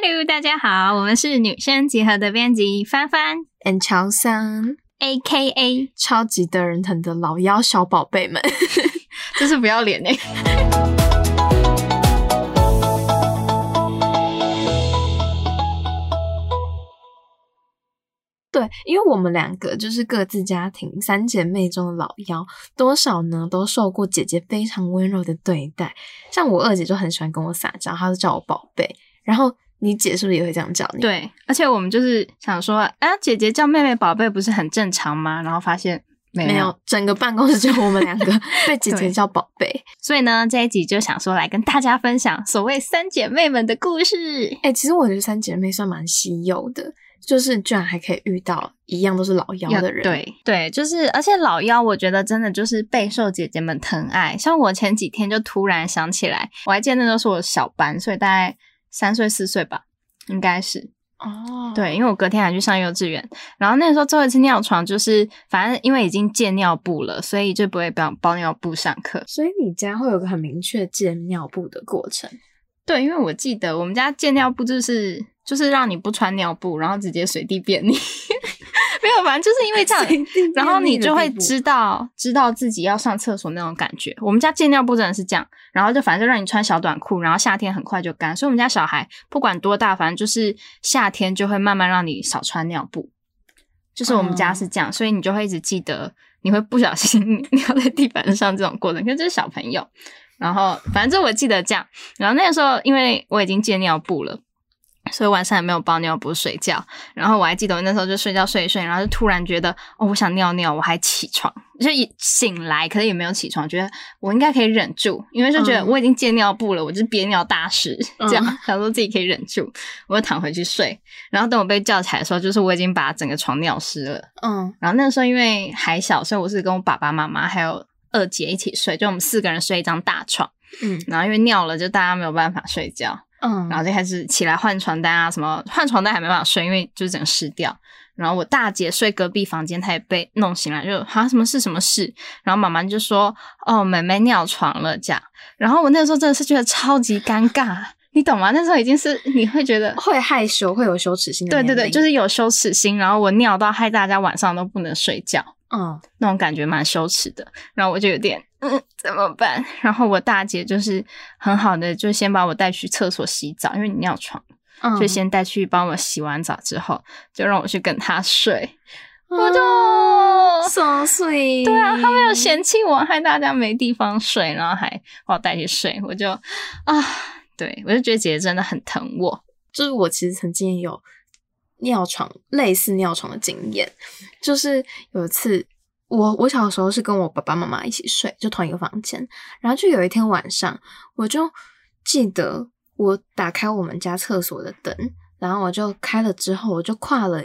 Hello，大家好，我们是女生集合的编辑帆帆 and 乔三，A K A 超级得人疼的老妖小宝贝们，真是不要脸哎！对，因为我们两个就是各自家庭三姐妹中的老幺，多少呢都受过姐姐非常温柔的对待。像我二姐就很喜欢跟我撒娇，她就叫我宝贝。然后你姐是不是也会这样叫你？对，而且我们就是想说，啊，姐姐叫妹妹宝贝不是很正常吗？然后发现没有，整个办公室就我们两个 被姐姐叫宝贝。所以呢，这一集就想说来跟大家分享所谓三姐妹们的故事。哎，其实我觉得三姐妹算蛮稀有的。就是居然还可以遇到一样都是老妖的人，对对，就是而且老妖，我觉得真的就是备受姐姐们疼爱。像我前几天就突然想起来，我还记得那时候是我小班，所以大概三岁四岁吧，应该是哦。对，因为我隔天还去上幼稚园，然后那时候最后一次尿床，就是反正因为已经戒尿布了，所以就不会包包尿布上课。所以你家会有个很明确戒尿布的过程。对，因为我记得我们家戒尿布就是就是让你不穿尿布，然后直接随地便利，没有，反正就是因为这样，然后你就会知道知道自己要上厕所那种感觉。我们家借尿布真的是这样，然后就反正就让你穿小短裤，然后夏天很快就干，所以我们家小孩不管多大，反正就是夏天就会慢慢让你少穿尿布，就是我们家是这样，所以你就会一直记得你会不小心 尿在地板上这种过程，可是这是小朋友。然后，反正我记得这样。然后那个时候，因为我已经戒尿布了，所以晚上也没有包尿布睡觉。然后我还记得我那时候就睡觉睡一睡，然后就突然觉得哦，我想尿尿，我还起床，就一醒来，可是也没有起床，觉得我应该可以忍住，因为就觉得我已经戒尿布了，我就是憋尿大师，这样想说自己可以忍住，我就躺回去睡。然后等我被叫起来的时候，就是我已经把整个床尿湿了。嗯，然后那时候因为还小，所以我是跟我爸爸妈妈还有。二姐一起睡，就我们四个人睡一张大床，嗯，然后因为尿了，就大家没有办法睡觉，嗯，然后就开始起来换床单啊，什么换床单还没办法睡，因为就是整个湿掉。然后我大姐睡隔壁房间，她也被弄醒了，就好像什么事什么事。然后妈妈就说：“哦，妹妹尿床了。”这样，然后我那时候真的是觉得超级尴尬，你懂吗？那时候已经是你会觉得会害羞，会有羞耻心。对对对，就是有羞耻心。然后我尿到害大家晚上都不能睡觉。嗯，那种感觉蛮羞耻的，然后我就有点嗯怎么办？然后我大姐就是很好的，就先把我带去厕所洗澡，因为你尿床，就先带去帮我洗完澡之后，就让我去跟她睡，我就 so sweet，对啊，他没有嫌弃我，害大家没地方睡，然后还把我带去睡，我就啊，对我就觉得姐姐真的很疼我，就是我其实曾经有。尿床类似尿床的经验，就是有一次，我我小时候是跟我爸爸妈妈一起睡，就同一个房间。然后就有一天晚上，我就记得我打开我们家厕所的灯，然后我就开了之后，我就跨了，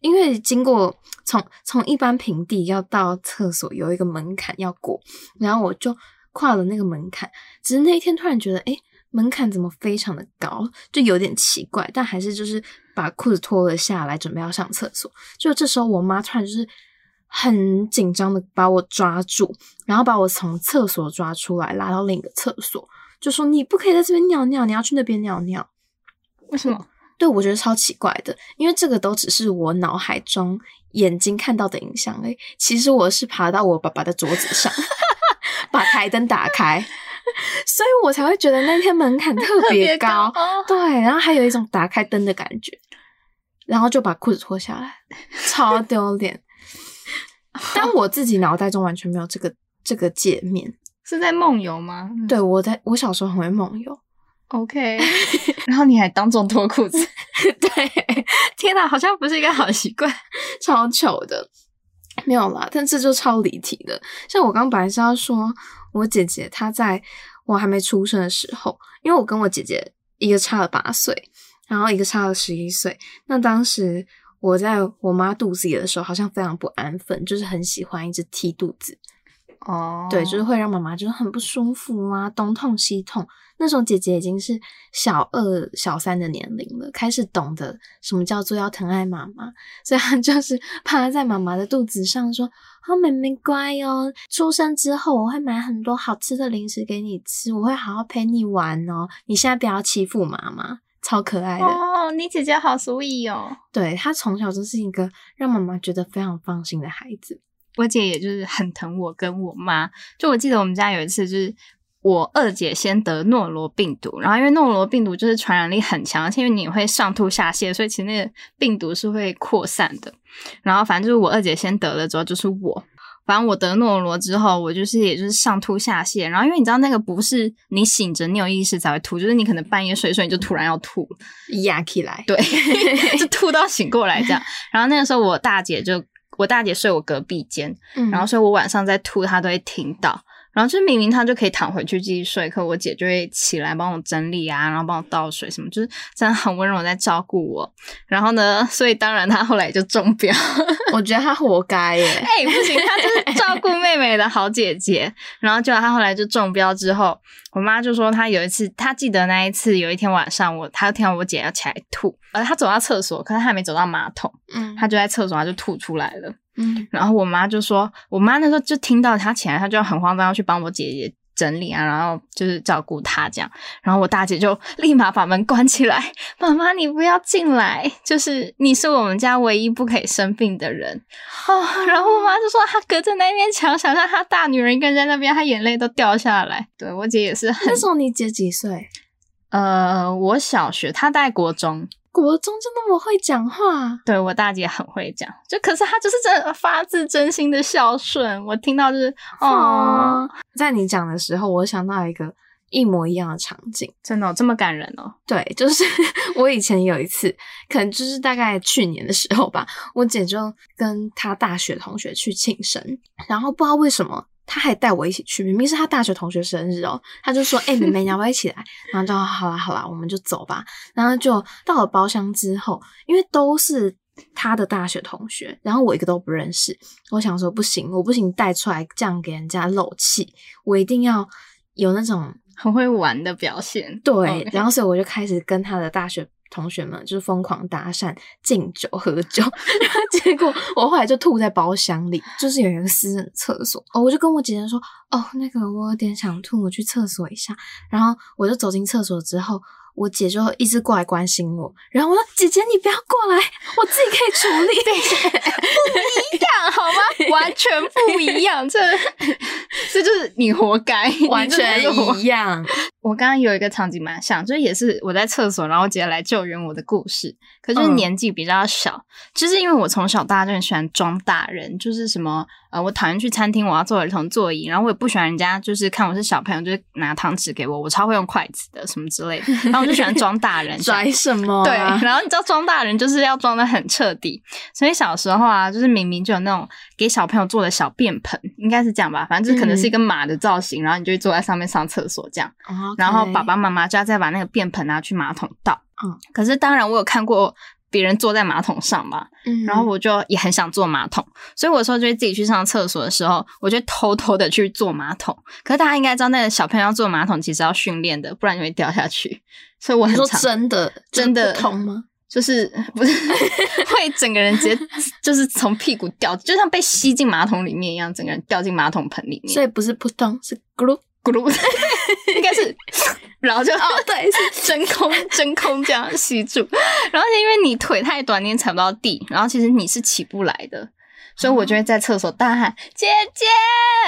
因为经过从从一般平地要到厕所有一个门槛要过，然后我就跨了那个门槛。只是那一天突然觉得，哎。门槛怎么非常的高，就有点奇怪，但还是就是把裤子脱了下来，准备要上厕所。就这时候，我妈突然就是很紧张的把我抓住，然后把我从厕所抓出来，拉到另一个厕所，就说你不可以在这边尿尿，你要去那边尿尿。为什么？对我觉得超奇怪的，因为这个都只是我脑海中眼睛看到的影像诶。其实我是爬到我爸爸的桌子上，把台灯打开。所以我才会觉得那天门槛 特别高，对，然后还有一种打开灯的感觉，然后就把裤子脱下来，超丢脸。但我自己脑袋中完全没有这个这个界面，是在梦游吗？对，我在我小时候很会梦游。OK，然后你还当众脱裤子，对，天哪，好像不是一个好习惯，超糗的。没有啦，但这就超离题的。像我刚本来是要说，我姐姐她在我还没出生的时候，因为我跟我姐姐一个差了八岁，然后一个差了十一岁。那当时我在我妈肚子里的时候，好像非常不安分，就是很喜欢一直踢肚子。哦，对，就是会让妈妈就是很不舒服啊，东痛西痛。那时候姐姐已经是小二、小三的年龄了，开始懂得什么叫做要疼爱妈妈，所以她就是 趴在妈妈的肚子上说：“好妹妹乖哦，出生之后我会买很多好吃的零食给你吃，我会好好陪你玩哦。你现在不要欺负妈妈。”超可爱的。哦，你姐姐好 sweet 哦。对她从小就是一个让妈妈觉得非常放心的孩子。我姐也就是很疼我跟我妈。就我记得我们家有一次，就是我二姐先得诺罗病毒，然后因为诺罗病毒就是传染力很强，而且因为你会上吐下泻，所以其实那个病毒是会扩散的。然后反正就是我二姐先得了之后，就是我。反正我得诺罗之后，我就是也就是上吐下泻，然后因为你知道那个不是你醒着你有意识才会吐，就是你可能半夜睡睡你就突然要吐，压起来，对，就吐到醒过来这样。然后那个时候我大姐就我大姐睡我隔壁间，然后所以我晚上在吐，她都会听到。然后就明明他就可以躺回去继续睡，可我姐就会起来帮我整理啊，然后帮我倒水什么，就是真的很温柔在照顾我。然后呢，所以当然他后来就中标，我觉得他活该耶。哎，不行，他就是照顾妹妹的好姐姐。然后就他后来就中标之后，我妈就说她有一次，她记得那一次有一天晚上，我她听到我姐要起来吐，呃，她走到厕所，可是她还没走到马桶，嗯，她就在厕所，她就吐出来了。嗯，然后我妈就说，我妈那时候就听到她起来，她就很慌张要去帮我姐姐整理啊，然后就是照顾她这样。然后我大姐就立马把门关起来，妈妈你不要进来，就是你是我们家唯一不可以生病的人啊。然后我妈就说，她隔着那面墙，想象她大女人一个人在那边，她眼泪都掉下来。对我姐也是，那时候你姐几岁？呃，我小学，她在国中。国中就那么会讲话，对我大姐很会讲，就可是她就是真发自真心的孝顺，我听到就是哦，在你讲的时候，我想到一个一模一样的场景，真的这么感人哦。对，就是我以前有一次，可能就是大概去年的时候吧，我姐就跟她大学同学去庆生，然后不知道为什么。他还带我一起去，明明是他大学同学生日哦，他就说：“哎，妹妹，你要不要一起来？”然后就好啦好啦，我们就走吧。然后就到了包厢之后，因为都是他的大学同学，然后我一个都不认识，我想说不行，我不行带出来这样给人家漏气，我一定要有那种很会玩的表现。对，然后所以我就开始跟他的大学。同学们就是疯狂搭讪、敬酒、喝酒，然后结果我后来就吐在包厢里，就是有一个私人厕所哦，我就跟我姐姐说：“哦，那个我有点想吐，我去厕所一下。”然后我就走进厕所之后。我姐就一直过来关心我，然后我说：“姐姐，你不要过来，我自己可以处理。”不一样，好吗？完全不一样，这这就是你活该，完全一样。我刚刚有一个场景蛮像，就是也是我在厕所，然后姐姐来救援我的故事。可是年纪比较小，就是因为我从小到大就很喜欢装大人，就是什么呃，我讨厌去餐厅，我要坐儿童座椅，然后我也不喜欢人家就是看我是小朋友，就是拿汤匙给我，我超会用筷子的什么之类的，然后我就喜欢装大人，拽什么？对，然后你知道装大人就是要装的很彻底，所以小时候啊，就是明明就有那种给小朋友做的小便盆，应该是这样吧，反正就可能是一个马的造型，然后你就坐在上面上厕所这样，然后爸爸妈妈就要再把那个便盆拿去马桶倒。嗯，可是当然我有看过别人坐在马桶上嘛，嗯，然后我就也很想坐马桶，所以我说就会自己去上厕所的时候，我就偷偷的去坐马桶。可是大家应该知道，那个小朋友要坐马桶其实要训练的，不然就会掉下去。所以我很说真的真的痛吗？就是不是会整个人直接就是从屁股掉，就像被吸进马桶里面一样，整个人掉进马桶盆里面。所以不是扑通，是咕噜。咕噜，应该是，然后就哦，对，是 真空，真空这样吸住。然后因为你腿太短，你也踩不到地，然后其实你是起不来的，所以我就会在厕所大喊姐姐。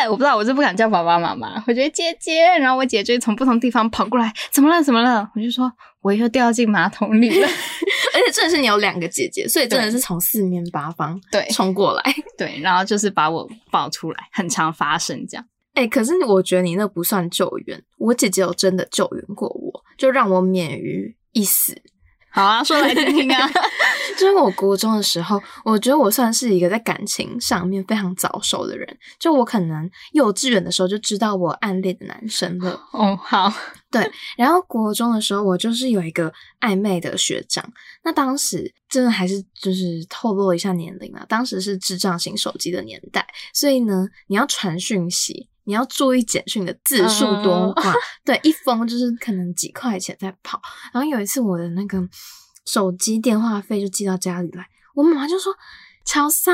我不知道，我是不敢叫爸爸妈妈，我觉得姐姐。然后我姐就从不同地方跑过来，怎么了？怎么了？我就说我又掉进马桶里了。而且真的是你有两个姐姐，所以真的是从四面八方对冲过来，对，然后就是把我抱出来，很常发生这样。哎，可是我觉得你那不算救援，我姐姐有真的救援过我，就让我免于一死。好啊，说来听听啊。就是我国中的时候，我觉得我算是一个在感情上面非常早熟的人。就我可能幼稚园的时候就知道我暗恋的男生了。哦，好，对。然后国中的时候，我就是有一个暧昧的学长。那当时真的还是就是透露一下年龄啊，当时是智障型手机的年代，所以呢，你要传讯息。你要注意简讯的字数多寡，对，一封就是可能几块钱在跑。然后有一次我的那个手机电话费就寄到家里来，我妈妈就说：“乔莎，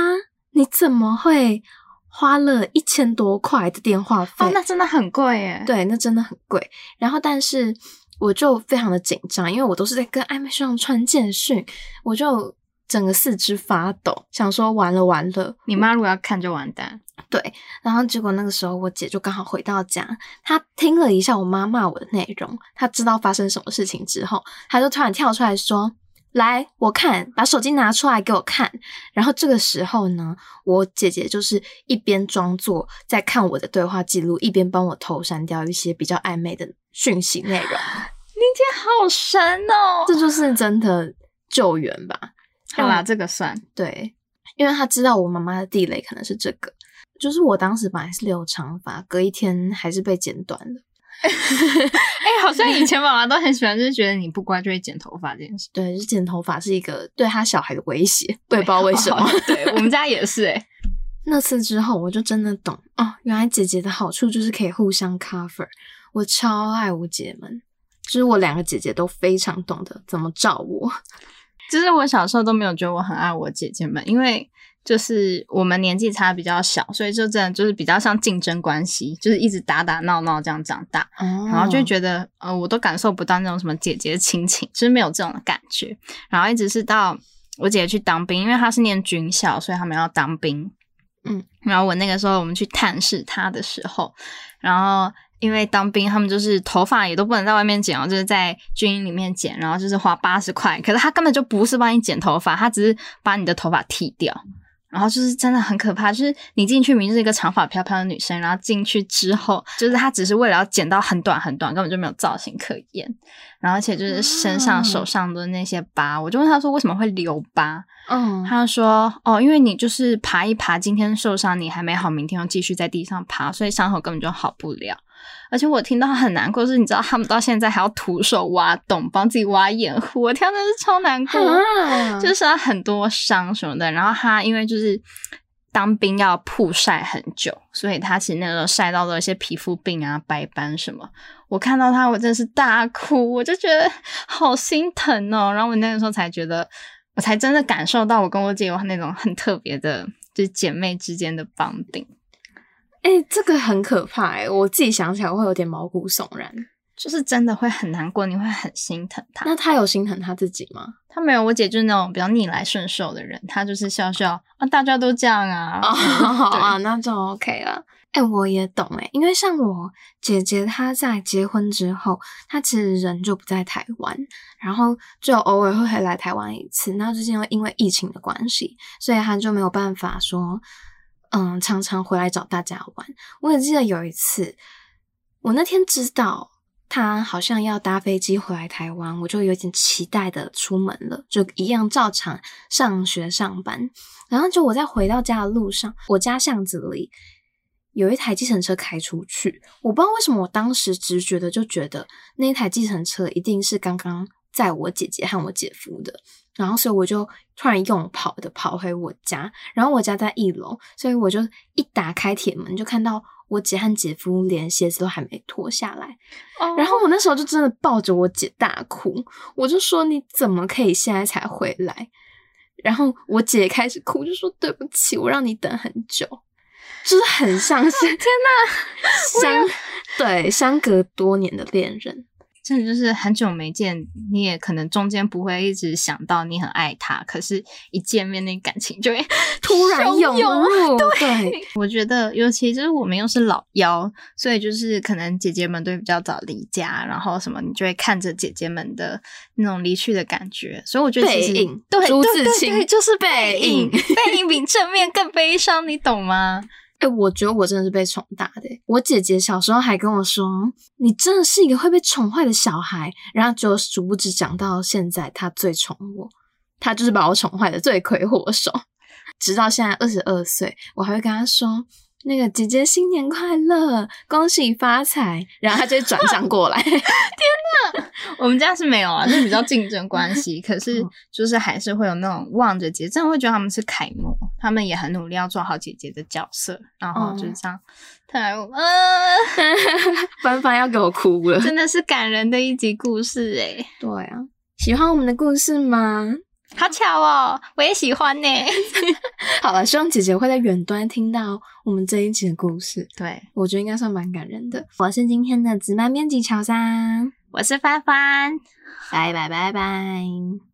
你怎么会花了一千多块的电话费？哦，那真的很贵耶。对，那真的很贵。然后但是我就非常的紧张，因为我都是在跟暧昧对象传简讯，我就整个四肢发抖，想说完了完了，你妈如果要看就完蛋。对，然后结果那个时候我姐就刚好回到家，她听了一下我妈骂我的内容，她知道发生什么事情之后，她就突然跳出来说。来，我看，把手机拿出来给我看。然后这个时候呢，我姐姐就是一边装作在看我的对话记录，一边帮我偷删掉一些比较暧昧的讯息内容。你姐好神哦，这就是真的救援吧？好啦，这个算对，因为他知道我妈妈的地雷可能是这个，就是我当时本来是留长发，隔一天还是被剪短了。哎，好像以前妈妈都很喜欢，就是觉得你不乖就会剪头发这件事。对，就剪头发是一个对他小孩的威胁，我也不知道为什么。对我们家也是哎。那次之后，我就真的懂哦，原来姐姐的好处就是可以互相 cover。我超爱我姐们，就是我两个姐姐都非常懂得怎么照我。就是我小时候都没有觉得我很爱我姐姐们，因为。就是我们年纪差比较小，所以就真的就是比较像竞争关系，就是一直打打闹闹这样长大，然后就觉得呃，我都感受不到那种什么姐姐亲情，就是没有这种感觉。然后一直是到我姐姐去当兵，因为她是念军校，所以他们要当兵。嗯，然后我那个时候我们去探视她的时候，然后因为当兵，他们就是头发也都不能在外面剪哦，就是在军营里面剪，然后就是花八十块，可是他根本就不是帮你剪头发，他只是把你的头发剃掉。然后就是真的很可怕，就是你进去明明是一个长发飘飘的女生，然后进去之后，就是她只是为了要剪到很短很短，根本就没有造型可言。然后而且就是身上、手上的那些疤，我就问他说为什么会留疤？嗯，他说哦，因为你就是爬一爬，今天受伤，你还没好，明天又继续在地上爬，所以伤口根本就好不了。而且我听到很难过，是你知道他们到现在还要徒手挖洞，帮自己挖掩护，我天，真是超难过，就是他很多伤什么的。然后他因为就是当兵要曝晒很久，所以他其实那个晒到了一些皮肤病啊、白斑什么。我看到他，我真的是大哭，我就觉得好心疼哦。然后我那个时候才觉得，我才真的感受到我跟我姐有那种很特别的，就是姐妹之间的绑定。哎，这个很可怕哎！我自己想起来会有点毛骨悚然，就是真的会很难过，你会很心疼他。那他有心疼他自己吗？他没有，我姐就是那种比较逆来顺受的人，她就是笑笑啊，大家都这样啊，好啊，那就 OK 了。哎，我也懂哎，因为像我姐姐，她在结婚之后，她其实人就不在台湾，然后就偶尔会回来台湾一次。那最近又因为疫情的关系，所以她就没有办法说。嗯，常常回来找大家玩。我也记得有一次，我那天知道他好像要搭飞机回来台湾，我就有点期待的出门了，就一样照常上学上班。然后就我在回到家的路上，我家巷子里有一台计程车开出去，我不知道为什么，我当时直觉的就觉得那一台计程车一定是刚刚载我姐姐和我姐夫的。然后，所以我就突然用跑的跑回我家，然后我家在一楼，所以我就一打开铁门，就看到我姐和姐夫连鞋子都还没脱下来。然后我那时候就真的抱着我姐大哭，我就说：“你怎么可以现在才回来？”然后我姐开始哭，就说：“对不起，我让你等很久。”就是很伤心。天哪，相对相隔多年的恋人。真的就是很久没见，你也可能中间不会一直想到你很爱他，可是一见面那感情就会 突然涌入。对，我觉得尤其就是我们又是老幺，所以就是可能姐姐们都比较早离家，然后什么你就会看着姐姐们的那种离去的感觉，所以我觉得其实对对对，就是背影，背影比正面更悲伤，你懂吗？哎，我觉得我真的是被宠大的。我姐姐小时候还跟我说：“你真的是一个会被宠坏的小孩。”然后就殊不知讲到现在，她最宠我，她就是把我宠坏的罪魁祸首。直到现在二十二岁，我还会跟她说。那个姐姐新年快乐，恭喜发财，然后他就转账过来。天哪，我们家是没有啊，就比较竞争关系。可是就是还是会有那种望着姐，真的会觉得他们是楷模，他们也很努力要做好姐姐的角色，然后就是这样。太，呃，凡凡要给我哭了，真的是感人的一集故事哎。对啊，喜欢我们的故事吗？好巧哦，我也喜欢呢。好了，希望姐姐会在远端听到我们这一集的故事。对，我觉得应该算蛮感人的。我是今天的直班编辑乔三，我是帆帆，拜拜拜拜。